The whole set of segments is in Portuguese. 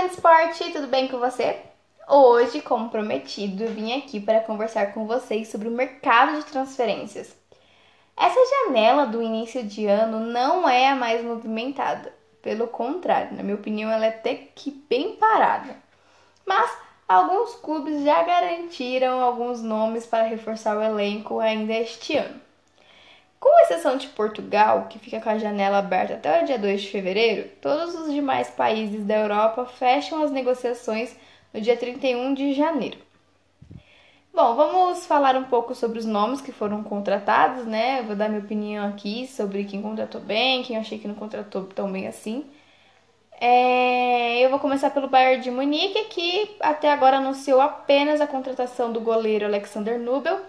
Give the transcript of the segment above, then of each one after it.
fã de esporte, tudo bem com você? Hoje, como prometido, vim aqui para conversar com vocês sobre o mercado de transferências. Essa janela do início de ano não é a mais movimentada, pelo contrário, na minha opinião, ela é até que bem parada. Mas alguns clubes já garantiram alguns nomes para reforçar o elenco ainda este ano. Com exceção de Portugal, que fica com a janela aberta até o dia 2 de fevereiro, todos os demais países da Europa fecham as negociações no dia 31 de janeiro. Bom, vamos falar um pouco sobre os nomes que foram contratados, né? Eu vou dar minha opinião aqui sobre quem contratou bem, quem eu achei que não contratou tão bem assim. É, eu vou começar pelo Bayern de Munique, que até agora anunciou apenas a contratação do goleiro Alexander Nubel,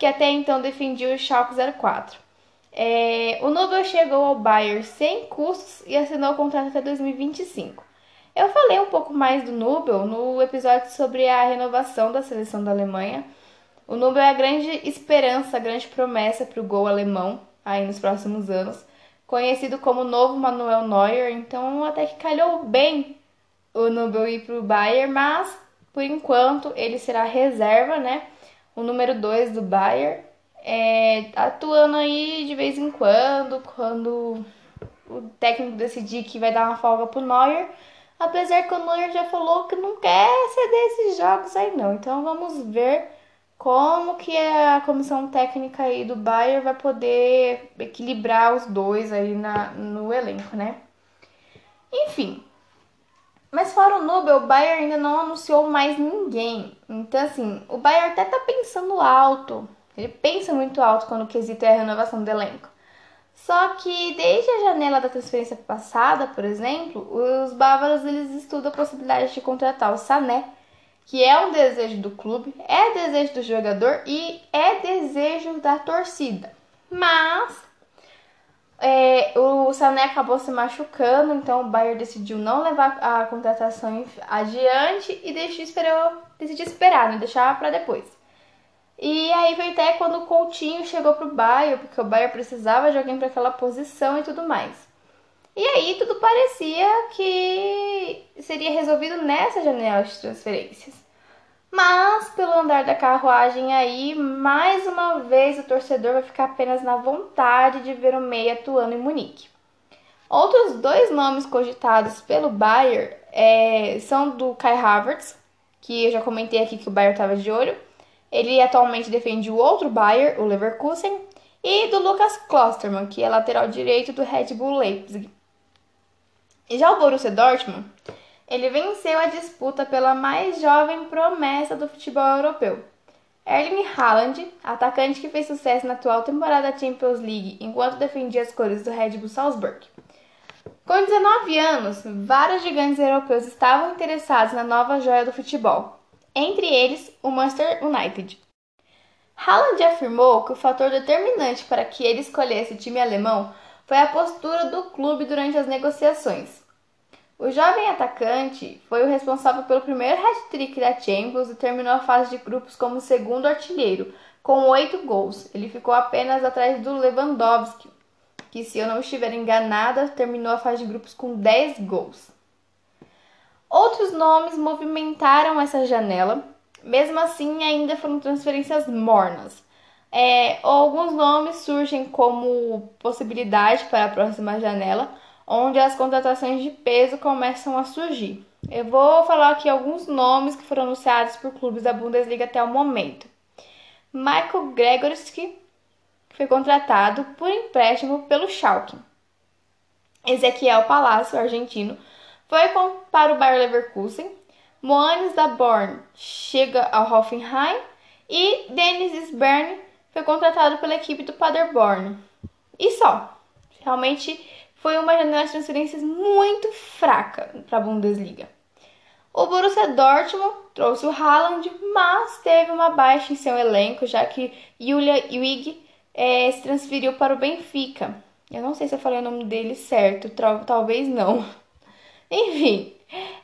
que até então defendia o Schalke 04. É, o Nubel chegou ao Bayern sem custos e assinou o contrato até 2025. Eu falei um pouco mais do Nubel no episódio sobre a renovação da seleção da Alemanha. O Nubel é a grande esperança, a grande promessa para o gol alemão aí nos próximos anos, conhecido como novo Manuel Neuer, então até que calhou bem o Nubel ir para o Bayern, mas por enquanto ele será reserva, né? O número 2 do Bayern, é, atuando aí de vez em quando, quando o técnico decidir que vai dar uma folga pro Neuer, apesar que o Neuer já falou que não quer ceder esses jogos aí não. Então vamos ver como que a comissão técnica aí do Bayern vai poder equilibrar os dois aí na, no elenco, né? Enfim, mas fora o Nubel, o Bayern ainda não anunciou mais ninguém. Então, assim, o Bayern até tá pensando alto. Ele pensa muito alto quando o quesito é a renovação do elenco. Só que desde a janela da transferência passada, por exemplo, os bávaros eles estudam a possibilidade de contratar o Sané, que é um desejo do clube, é desejo do jogador e é desejo da torcida. Mas é, o Sané acabou se machucando, então o Bayern decidiu não levar a contratação adiante e deixou, esperou, decidiu esperar, né? deixar para depois. E aí foi até quando o Coutinho chegou pro Bayern, porque o Bayern precisava de alguém para aquela posição e tudo mais. E aí tudo parecia que seria resolvido nessa janela de transferências. Mas, pelo andar da carruagem aí, mais uma vez o torcedor vai ficar apenas na vontade de ver o meia atuando em Munique. Outros dois nomes cogitados pelo Bayern é, são do Kai Havertz, que eu já comentei aqui que o Bayern estava de olho. Ele atualmente defende o outro Bayern, o Leverkusen, e do Lucas Klostermann, que é lateral direito do Red Bull Leipzig. Já o Borussia Dortmund ele venceu a disputa pela mais jovem promessa do futebol europeu. Erling Haaland, atacante que fez sucesso na atual temporada da Champions League enquanto defendia as cores do Red Bull Salzburg. Com 19 anos, vários gigantes europeus estavam interessados na nova joia do futebol, entre eles o Manchester United. Haaland afirmou que o fator determinante para que ele escolhesse o time alemão foi a postura do clube durante as negociações. O jovem atacante foi o responsável pelo primeiro hat-trick da Champions e terminou a fase de grupos como segundo artilheiro, com oito gols. Ele ficou apenas atrás do Lewandowski, que, se eu não estiver enganada, terminou a fase de grupos com 10 gols. Outros nomes movimentaram essa janela, mesmo assim, ainda foram transferências mornas. É, alguns nomes surgem como possibilidade para a próxima janela, onde as contratações de peso começam a surgir. Eu vou falar aqui alguns nomes que foram anunciados por clubes da Bundesliga até o momento. Michael Gregorski foi contratado por empréstimo pelo Schalke. Ezequiel Palacio, argentino, foi para o Bayer Leverkusen. Moanes da Born chega ao Hoffenheim e Dennis Sbern foi contratado pela equipe do Paderborn. E só. Realmente foi uma janela de transferências muito fraca para a Bundesliga. O Borussia Dortmund trouxe o Haaland, mas teve uma baixa em seu elenco, já que Julia Wig é, se transferiu para o Benfica. Eu não sei se eu falei o nome dele certo, talvez não. Enfim,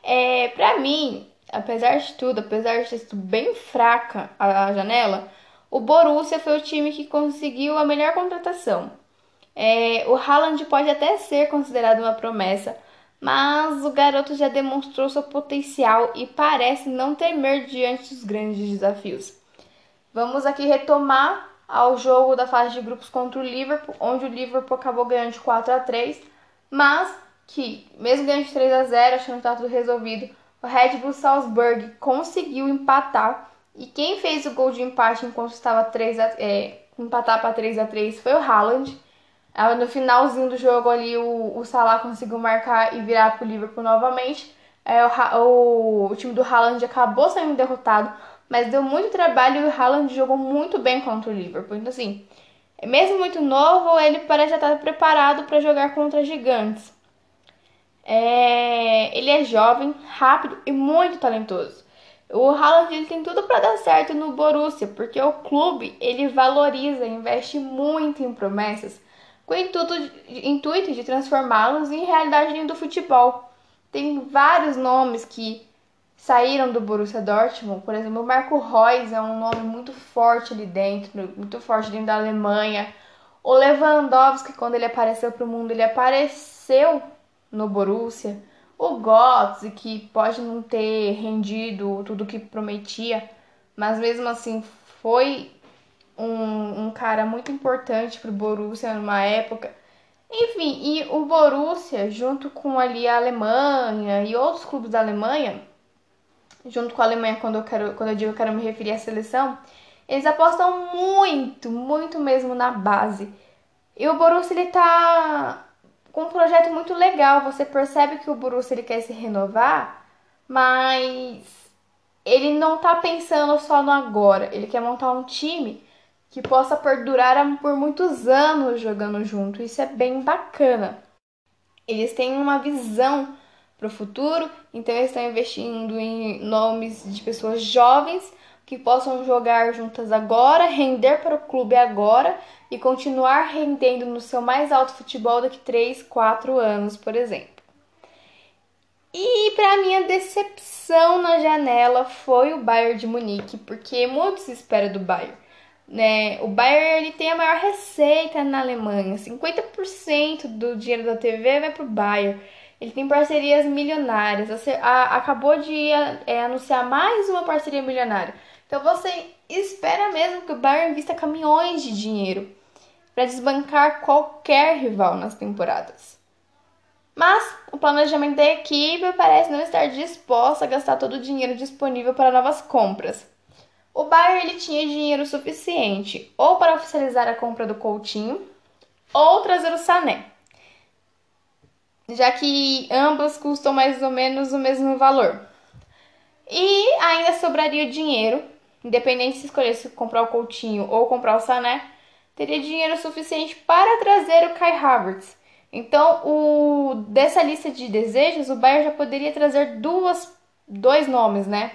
é, para mim, apesar de tudo, apesar de ter sido bem fraca a janela, o Borussia foi o time que conseguiu a melhor contratação. É, o Haaland pode até ser considerado uma promessa, mas o garoto já demonstrou seu potencial e parece não temer diante dos grandes desafios. Vamos aqui retomar ao jogo da fase de grupos contra o Liverpool, onde o Liverpool acabou ganhando de 4 a 3, mas que, mesmo ganhando de 3 a 0, achando que estava tudo resolvido, o Red Bull Salzburg conseguiu empatar e quem fez o gol de empate enquanto estava 3 a, é, empatar para 3 a 3 foi o Haaland. No finalzinho do jogo ali, o, o Salah conseguiu marcar e virar para o Liverpool novamente. É, o, o, o time do Haaland acabou sendo derrotado, mas deu muito trabalho e o Haaland jogou muito bem contra o Liverpool. Então, assim, mesmo muito novo, ele parece estar preparado para jogar contra gigantes. É... Ele é jovem, rápido e muito talentoso. O Haaland ele tem tudo para dar certo no Borussia, porque o clube ele valoriza, investe muito em promessas, com o intuito, intuito de transformá-los em realidade do futebol. Tem vários nomes que saíram do Borussia Dortmund, por exemplo, o Marco Reus é um nome muito forte ali dentro, muito forte dentro da Alemanha. O Lewandowski, quando ele apareceu para o mundo, ele apareceu no Borussia. O Götze, que pode não ter rendido tudo que prometia, mas mesmo assim foi um, um cara muito importante para o Borussia numa época. Enfim, e o Borussia, junto com ali a Alemanha e outros clubes da Alemanha, junto com a Alemanha, quando eu, quero, quando eu digo que quero me referir à seleção, eles apostam muito, muito mesmo na base. E o Borussia ele tá com um projeto muito legal. Você percebe que o Borussia ele quer se renovar, mas ele não tá pensando só no agora. Ele quer montar um time que possa perdurar por muitos anos jogando junto. Isso é bem bacana. Eles têm uma visão para o futuro. Então eles estão investindo em nomes de pessoas jovens que possam jogar juntas agora, render para o clube agora e continuar rendendo no seu mais alto futebol daqui 3, 4 anos, por exemplo. E para minha decepção na janela foi o Bayern de Munique, porque muito se espera do Bayern. Né? O Bayern ele tem a maior receita na Alemanha, 50% do dinheiro da TV vai para o Bayern. Ele tem parcerias milionárias. Você acabou de é, anunciar mais uma parceria milionária. Então você espera mesmo que o Bayern invista caminhões de dinheiro para desbancar qualquer rival nas temporadas. Mas o planejamento da equipe parece não estar disposto a gastar todo o dinheiro disponível para novas compras. O Bayern ele tinha dinheiro suficiente ou para oficializar a compra do Coutinho ou trazer o Sané já que ambas custam mais ou menos o mesmo valor. E ainda sobraria dinheiro, independente se escolhesse comprar o Coutinho ou comprar o Sané, teria dinheiro suficiente para trazer o Kai Havertz. Então, o, dessa lista de desejos, o Bayern já poderia trazer duas, dois nomes, né?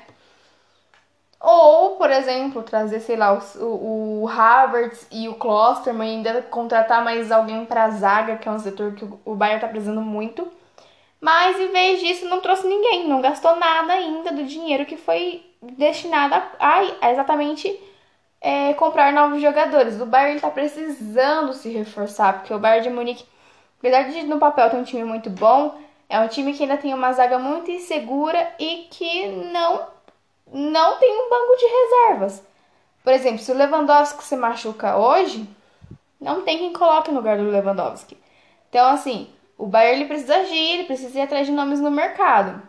Ou, por exemplo, trazer, sei lá, o, o Havertz e o Klosterman ainda contratar mais alguém para a zaga, que é um setor que o Bayern está precisando muito. Mas em vez disso, não trouxe ninguém, não gastou nada ainda do dinheiro que foi destinado a, a exatamente é, comprar novos jogadores. O Bayern está precisando se reforçar, porque o Bayern de Munique, apesar de no papel ter um time muito bom, é um time que ainda tem uma zaga muito insegura e que não não tem um banco de reservas. Por exemplo, se o Lewandowski se machuca hoje, não tem quem coloque no lugar do Lewandowski. Então, assim, o Bayern ele precisa agir, ele precisa ir atrás de nomes no mercado.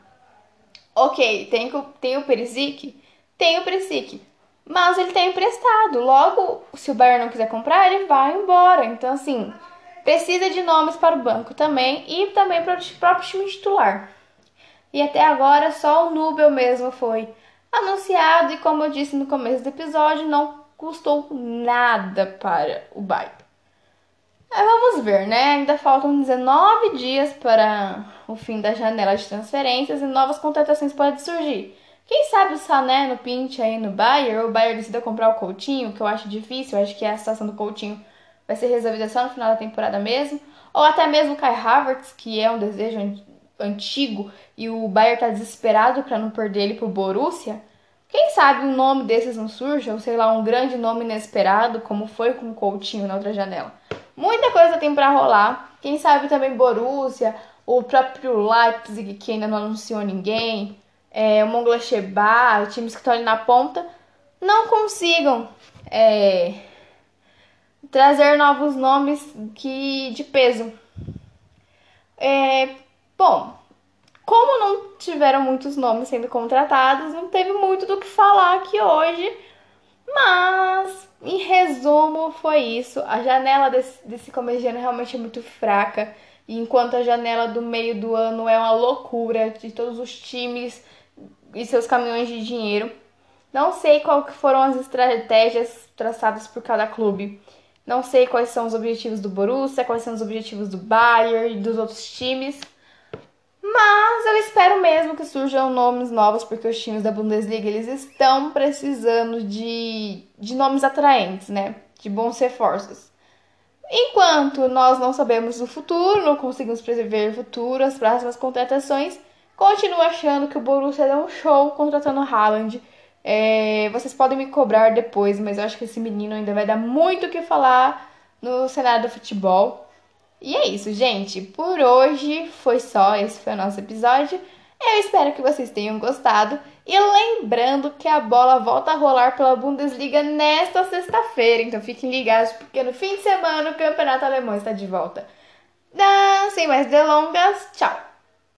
Ok, tem, tem o Perisic? Tem o Perisic. Mas ele tem emprestado. Logo, se o Bayern não quiser comprar, ele vai embora. Então, assim, precisa de nomes para o banco também e também para o próprio time titular. E até agora, só o Nubel mesmo foi anunciado e, como eu disse no começo do episódio, não custou nada para o Bayern. Aí vamos ver, né? Ainda faltam 19 dias para o fim da janela de transferências e novas contratações podem surgir. Quem sabe o Sané no Pinte aí no Bayern, ou o Bayern decida comprar o Coutinho, que eu acho difícil, eu acho que a situação do Coutinho vai ser resolvida só no final da temporada mesmo. Ou até mesmo o Kai Havertz, que é um desejo antigo e o Bayern tá desesperado para não perder ele pro Borussia, quem sabe um nome desses não surge, ou sei lá, um grande nome inesperado, como foi com o Coutinho na outra janela. Muita coisa tem para rolar. Quem sabe também Borussia o próprio Leipzig, que ainda não anunciou ninguém, é, o Mönchengladbach, times que estão ali na ponta, não consigam é, trazer novos nomes que de peso. É, bom, como não tiveram muitos nomes sendo contratados, não teve muito do que falar aqui hoje, mas em resumo foi isso. A janela desse, desse começo de ano realmente é muito fraca, enquanto a janela do meio do ano é uma loucura de todos os times e seus caminhões de dinheiro. Não sei qual que foram as estratégias traçadas por cada clube. Não sei quais são os objetivos do Borussia, quais são os objetivos do Bayern e dos outros times. Mas eu espero mesmo que surjam nomes novos, porque os times da Bundesliga eles estão precisando de, de nomes atraentes, né? De bons reforços. Enquanto nós não sabemos o futuro, não conseguimos prever o futuro, as próximas contratações, continuo achando que o Borussia deu um show contratando o Haaland. É, vocês podem me cobrar depois, mas eu acho que esse menino ainda vai dar muito o que falar no cenário do futebol. E é isso, gente. Por hoje foi só. Esse foi o nosso episódio. Eu espero que vocês tenham gostado. E lembrando que a bola volta a rolar pela Bundesliga nesta sexta-feira. Então fiquem ligados, porque no fim de semana o Campeonato Alemão está de volta. Não, sem mais delongas, tchau!